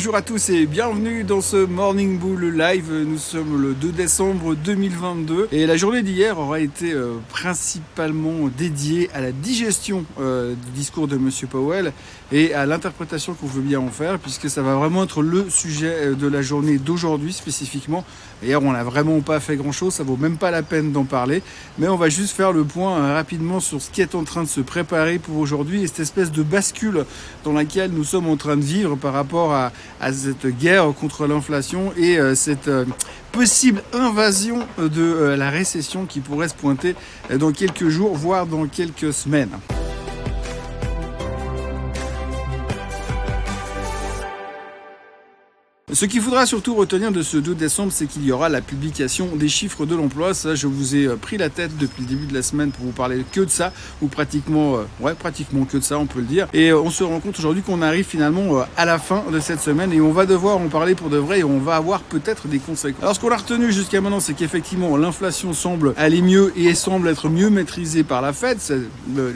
bonjour à tous et bienvenue dans ce Morning Bull Live. Nous sommes le 2 décembre 2022 et la journée d'hier aura été euh, principalement dédiée à la digestion euh, du discours de Monsieur Powell et à l'interprétation qu'on veut bien en faire puisque ça va vraiment être le sujet euh, de la journée d'aujourd'hui spécifiquement. Hier on n'a vraiment pas fait grand chose, ça vaut même pas la peine d'en parler, mais on va juste faire le point rapidement sur ce qui est en train de se préparer pour aujourd'hui et cette espèce de bascule dans laquelle nous sommes en train de vivre par rapport à, cette guerre contre l'inflation et euh, cette euh, possible invasion de euh, la récession qui pourrait se pointer dans quelques jours, voire dans quelques semaines. Ce qu'il faudra surtout retenir de ce 2 décembre, c'est qu'il y aura la publication des chiffres de l'emploi. Ça, je vous ai euh, pris la tête depuis le début de la semaine pour vous parler que de ça, ou pratiquement, euh, ouais, pratiquement que de ça, on peut le dire. Et euh, on se rend compte aujourd'hui qu'on arrive finalement à la fin de cette semaine et on va devoir en parler pour de vrai et on va avoir peut-être des conséquences. Alors, ce qu'on a retenu jusqu'à maintenant, c'est qu'effectivement, l'inflation semble aller mieux et semble être mieux maîtrisée par la Fed. C'est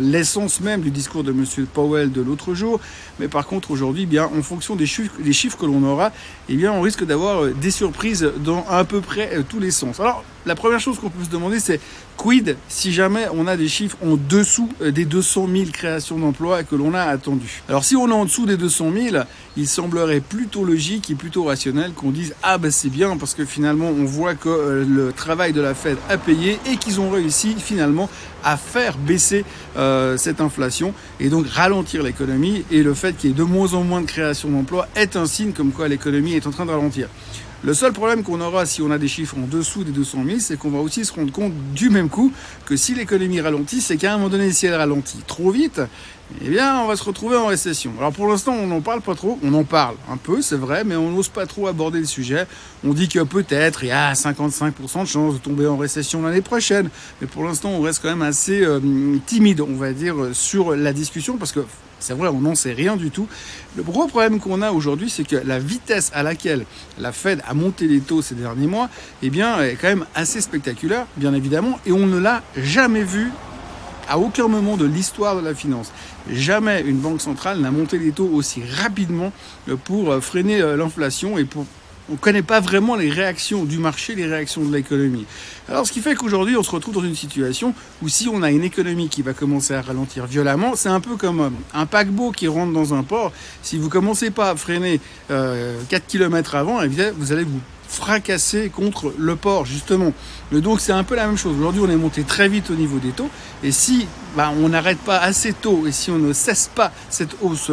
l'essence même du discours de Monsieur Powell de l'autre jour. Mais par contre, aujourd'hui, bien, en fonction des chiffres que l'on aura, eh bien, on risque d'avoir euh, des surprises dans à peu près euh, tous les sens. Alors, la première chose qu'on peut se demander, c'est quid si jamais on a des chiffres en dessous euh, des 200 000 créations d'emplois que l'on a attendu. Alors, si on est en dessous des 200 000, il semblerait plutôt logique et plutôt rationnel qu'on dise ah ben c'est bien parce que finalement on voit que le travail de la Fed a payé et qu'ils ont réussi finalement à faire baisser cette inflation et donc ralentir l'économie et le fait qu'il y ait de moins en moins de créations d'emplois est un signe comme quoi l'économie est en train de ralentir. Le seul problème qu'on aura si on a des chiffres en dessous des 200 000, c'est qu'on va aussi se rendre compte du même coup que si l'économie ralentit, c'est qu'à un moment donné, si elle ralentit trop vite, eh bien, on va se retrouver en récession. Alors pour l'instant, on n'en parle pas trop. On en parle un peu, c'est vrai, mais on n'ose pas trop aborder le sujet. On dit que peut-être il y a 55% de chances de tomber en récession l'année prochaine. Mais pour l'instant, on reste quand même assez euh, timide, on va dire, sur la discussion, parce que c'est vrai, on n'en sait rien du tout. Le gros problème qu'on a aujourd'hui, c'est que la vitesse à laquelle la Fed a monté les taux ces derniers mois, eh bien, est quand même assez spectaculaire, bien évidemment, et on ne l'a jamais vu à aucun moment de l'histoire de la finance. Jamais une banque centrale n'a monté les taux aussi rapidement pour freiner euh, l'inflation et pour on ne connaît pas vraiment les réactions du marché, les réactions de l'économie. Alors ce qui fait qu'aujourd'hui on se retrouve dans une situation où si on a une économie qui va commencer à ralentir violemment, c'est un peu comme euh, un paquebot qui rentre dans un port. Si vous commencez pas à freiner 4 euh, km avant, eh vous allez vous fracasser contre le port justement. Donc c'est un peu la même chose. Aujourd'hui on est monté très vite au niveau des taux et si bah, on n'arrête pas assez tôt et si on ne cesse pas cette hausse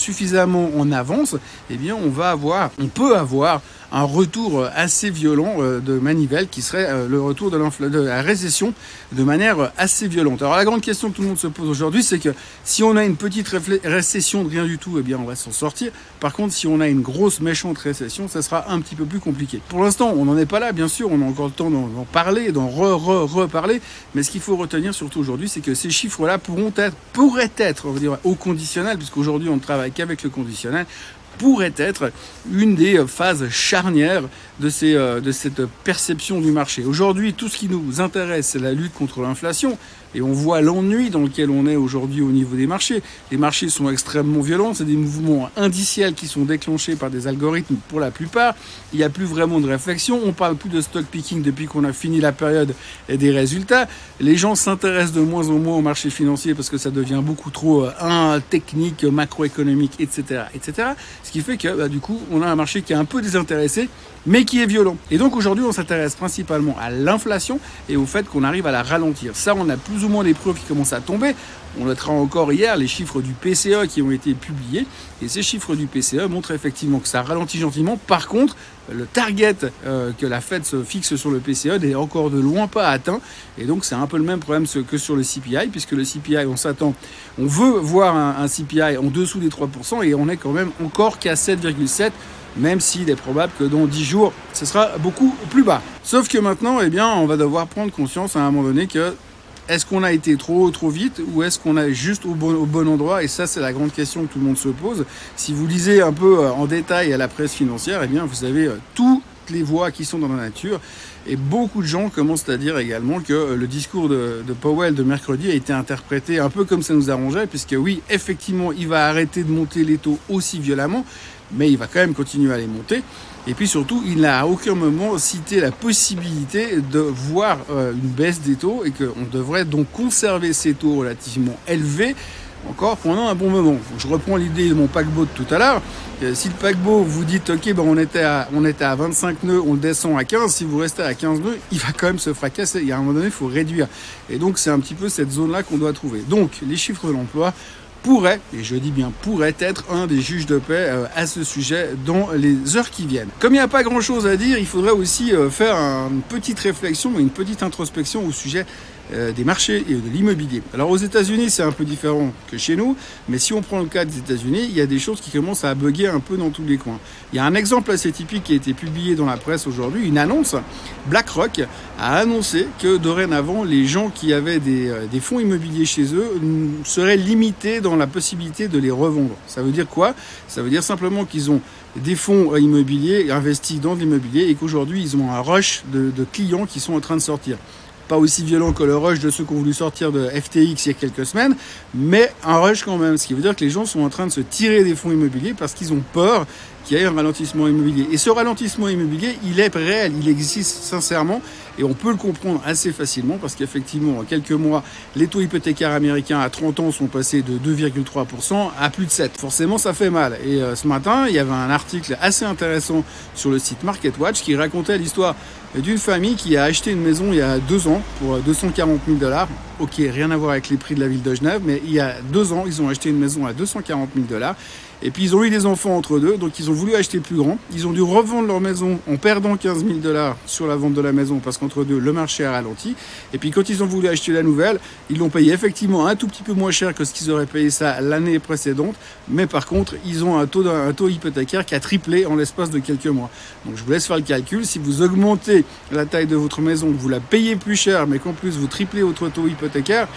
suffisamment en avance, eh bien on va avoir, on peut avoir un retour assez violent euh, de manivelle qui serait euh, le retour de, la récession de manière assez violente. Alors la grande question que tout le monde se pose aujourd'hui, c'est que si on a une petite récession de rien du tout, eh bien on va s'en sortir. Par contre, si on a une grosse méchante récession, ça sera un petit peu plus compliqué. Pour l'instant, on n'en est pas là, bien sûr, on a encore le temps d'en parler, d'en re-re-reparler, mais ce qu'il faut retenir surtout aujourd'hui, c'est que ces chiffres-là pourront être, pourraient être, on va dire, au conditionnel, puisqu'aujourd'hui on ne travaille qu'avec le conditionnel, pourrait être une des phases charnières de, euh, de cette perception du marché. Aujourd'hui, tout ce qui nous intéresse, c'est la lutte contre l'inflation. Et on voit l'ennui dans lequel on est aujourd'hui au niveau des marchés. Les marchés sont extrêmement violents, c'est des mouvements indiciels qui sont déclenchés par des algorithmes pour la plupart. Il n'y a plus vraiment de réflexion, on parle plus de stock picking depuis qu'on a fini la période des résultats. Les gens s'intéressent de moins en moins au marché financier parce que ça devient beaucoup trop euh, un technique, macroéconomique, etc., etc. Ce qui fait que bah, du coup, on a un marché qui est un peu désintéressé, mais qui est violent. Et donc aujourd'hui, on s'intéresse principalement à l'inflation et au fait qu'on arrive à la ralentir. Ça, on a plus ou moins des preuves qui commencent à tomber. On notera encore hier les chiffres du PCE qui ont été publiés. Et ces chiffres du PCE montrent effectivement que ça ralentit gentiment. Par contre, le target euh, que la Fed se fixe sur le PCE n'est encore de loin pas atteint. Et donc, c'est un peu le même problème que sur le CPI, puisque le CPI, on s'attend, on veut voir un, CPI en dessous des 3%, et on est quand même encore qu'à 7,7% même s'il est probable que dans 10 jours, ce sera beaucoup plus bas. Sauf que maintenant, eh bien, on va devoir prendre conscience à un moment donné que est-ce qu'on a été trop trop vite ou est-ce qu'on est juste au bon, endroit? Et ça, c'est la grande question que tout le monde se pose. Si vous lisez un peu euh, en détail à la presse financière, eh vous avez euh, toutes les voix qui sont dans la nature. Et beaucoup de gens commencent à dire également que euh, le discours de, Powell de mercredi a été interprété un peu comme ça nous arrangeait, puisque oui, effectivement, il va arrêter de monter les taux aussi violemment, mais il va quand même continuer à les monter. Et puis surtout, il n'a à aucun moment cité la possibilité de voir euh, une baisse des taux et qu'on devrait donc conserver ces taux relativement élevés encore pendant un bon moment. Je reprends l'idée de mon paquebot de tout à l'heure. Euh, si le paquebot vous dit ok ben on était à on était à 25 nœuds, on le descend à 15, si vous restez à 15 nœuds, il va quand même se fracasser. Il y a un moment donné, il faut réduire. Et donc c'est un petit peu cette zone-là qu'on doit trouver. Donc les chiffres de l'emploi pourrait, et je dis bien pourrait être un des juges de paix euh, à ce sujet dans les heures qui viennent. Comme il n'y a pas grand chose à dire, il faudrait aussi euh, faire une petite réflexion, une petite introspection au sujet euh, des marchés et de l'immobilier. Alors aux États-Unis, c'est un peu différent que chez nous, mais si on prend le cas des États-Unis, il y a des choses qui commencent à bugger un peu dans tous les coins. Il y a un exemple assez typique qui a été publié dans la presse aujourd'hui, une annonce. BlackRock a annoncé que dorénavant, les gens qui avaient des, euh, fonds immobiliers chez eux seraient limités dans la possibilité de les revendre. Ça veut dire quoi? Ça veut dire simplement qu'ils ont des fonds immobiliers investis dans l'immobilier et qu'aujourd'hui ils ont un rush de clients qui sont en train de sortir pas aussi violent que le rush de ceux qui ont voulu sortir de FTX il y a quelques semaines, mais un rush quand même, ce qui veut dire que les gens sont en train de se tirer des fonds immobiliers parce qu'ils ont peur qu'il y ait un ralentissement immobilier. Et ce ralentissement immobilier, il est réel, il existe sincèrement, et on peut le comprendre assez facilement parce qu'effectivement, en quelques mois, les taux hypothécaires américains à 30 ans sont passés de 2,3% à plus de 7. Forcément, ça fait mal. Et euh, ce matin, il y avait un article assez intéressant sur le site MarketWatch qui racontait l'histoire d'une famille qui a acheté une maison il y a deux ans pour 240 000 dollars. Ok, rien à voir avec les prix de la ville de Genève, mais il y a deux ans, ils ont acheté une maison à 240 000 dollars. Et puis ils ont eu des enfants entre deux, donc ils ont voulu acheter plus grand. Ils ont dû revendre leur maison en perdant 15 000 dollars sur la vente de la maison parce qu'entre deux, le marché a ralenti. Et puis quand ils ont voulu acheter la nouvelle, ils l'ont payé effectivement un tout petit peu moins cher que ce qu'ils auraient payé ça l'année précédente. Mais par contre, ils ont un taux, un taux hypothécaire qui a triplé en l'espace de quelques mois. Donc je vous laisse faire le calcul. Si vous augmentez la taille de votre maison, vous la payez plus cher, mais qu'en plus vous triplez votre taux hypothécaire,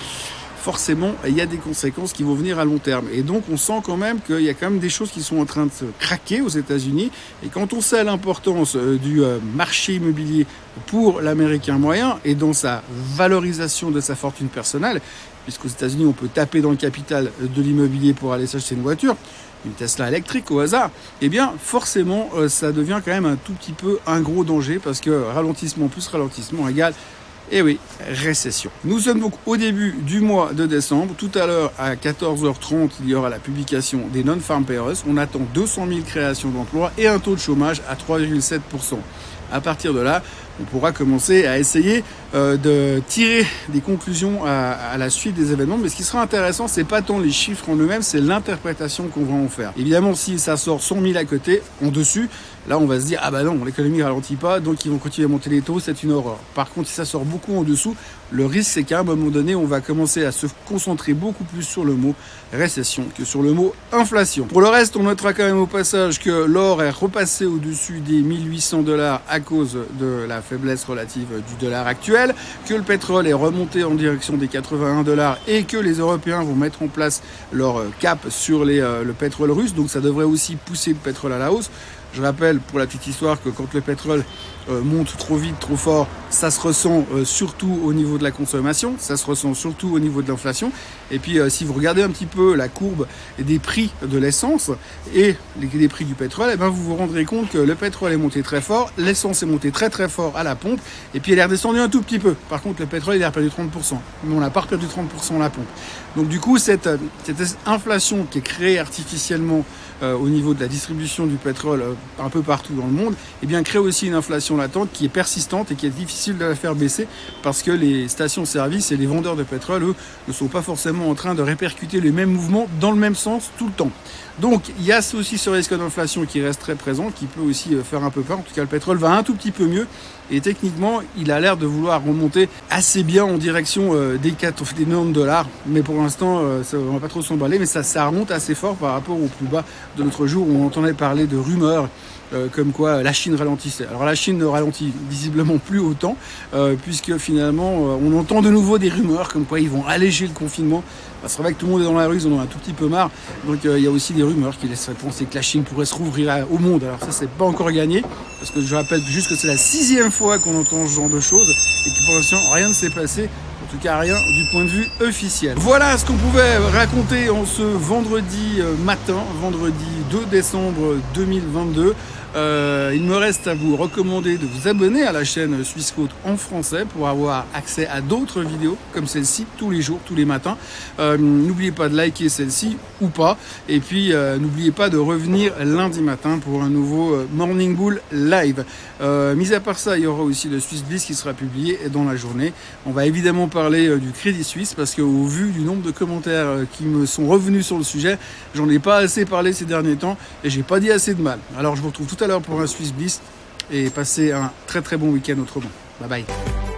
forcément, il y a des conséquences qui vont venir à long terme. Et donc, on sent quand même qu'il y a quand même des choses qui sont en train de se craquer aux États-Unis. Et quand on sait l'importance euh, du euh, marché immobilier pour l'Américain moyen et dans sa valorisation de sa fortune personnelle, puisqu'aux États-Unis, on peut taper dans le capital de l'immobilier pour aller s'acheter une voiture, une Tesla électrique au hasard, eh bien forcément euh, ça devient quand même un tout petit peu un gros danger parce que ralentissement plus ralentissement égale et eh oui, récession. Nous sommes donc au début du mois de décembre. Tout à l'heure, à 14h30, il y aura la publication des non-farm payers. On attend 200 000 créations d'emplois et un taux de chômage à 3,7%. À partir de là, on pourra commencer à essayer euh, de tirer des conclusions à, la suite des événements. Mais ce qui sera intéressant, c'est pas tant les chiffres en eux-mêmes, c'est l'interprétation qu'on va en faire. Évidemment, si ça sort 100 000 à côté, en dessus, là on va se dire ah bah non, l'économie ralentit pas, donc ils vont continuer à monter les taux, c'est une horreur. Par contre, si ça sort beaucoup en dessous, le risque c'est qu'à un moment donné, on va commencer à se concentrer beaucoup plus sur le mot récession que sur le mot inflation. Pour le reste, on notera quand même au passage que l'or est repassé au-dessus des 1800 dollars à cause de la faiblesse relative du dollar actuel, que le pétrole est remonté en direction des 81 dollars et que les Européens vont mettre en place leur cap sur euh, le pétrole russe. Donc ça devrait aussi pousser le pétrole à la hausse. Je rappelle pour la petite histoire que quand le pétrole euh, monte trop vite, trop fort, ça se ressent euh, surtout au niveau de la consommation, ça se ressent surtout au niveau de l'inflation. Et puis euh, si vous regardez un petit peu la courbe des prix de l'essence et les, prix du pétrole, eh ben vous vous rendrez compte que le pétrole est monté très fort, l'essence est montée très très fort à la pompe, et puis elle est redescendue un tout petit peu. Par contre le pétrole il a perdu 30%, mais on n'a pas perdu 30% à la pompe. Donc du coup cette inflation qui est créée artificiellement au niveau de la distribution du pétrole un peu partout dans le monde, eh bien crée aussi une inflation latente qui est persistante et qui est difficile de la faire baisser parce que les stations-service et les vendeurs de pétrole, eux, ne sont pas forcément en train de répercuter les mêmes mouvements dans le même sens tout le temps. Donc il y a aussi ce risque d'inflation qui reste très présent, qui peut aussi euh, faire un peu peur. En tout cas, le pétrole va un tout petit peu mieux et techniquement, il a l'air de vouloir remonter assez bien en direction euh, des 4, des 90 dollars. Mais pour l'instant, euh, ça, on va pas trop s'emballer, mais ça, ça remonte assez fort par rapport au plus bas de l'autre jour où on entendait parler de rumeurs euh, comme quoi la Chine ralentissait. Alors la Chine ne ralentit visiblement plus autant, euh, puisque finalement euh, on entend de nouveau des rumeurs comme quoi ils vont alléger le confinement. C'est vrai que tout le monde est dans la rue, ils en ont un tout petit peu marre. Donc il y a aussi des rumeurs qui laisseraient penser que la Chine pourrait se rouvrir au monde. Alors ça c'est pas encore gagné, parce que je rappelle juste que c'est la sixième fois qu'on entend ce genre de choses et que pour l'instant rien ne s'est passé. En tout cas, rien du point de vue officiel. Voilà ce qu'on pouvait raconter en ce vendredi matin, vendredi 2 décembre 2022. Euh, il me reste à vous recommander de vous abonner à la chaîne Suisse Côte en français pour avoir accès à d'autres vidéos comme celle-ci tous les jours, tous les matins. Euh, n'oubliez pas de liker celle-ci ou pas. Et puis euh, n'oubliez pas de revenir lundi matin pour un nouveau Morning Bull live. mis à part ça, il y aura aussi le Swiss Bliss qui sera publié dans la journée. On va évidemment parler du Crédit Suisse parce qu'au vu du nombre de commentaires qui me sont revenus sur le sujet, j'en ai pas assez parlé ces derniers temps et j'ai pas dit assez de mal. Alors je vous retrouve tout à pour un Swiss Bliss et passez un très très bon week-end autrement. Bye bye.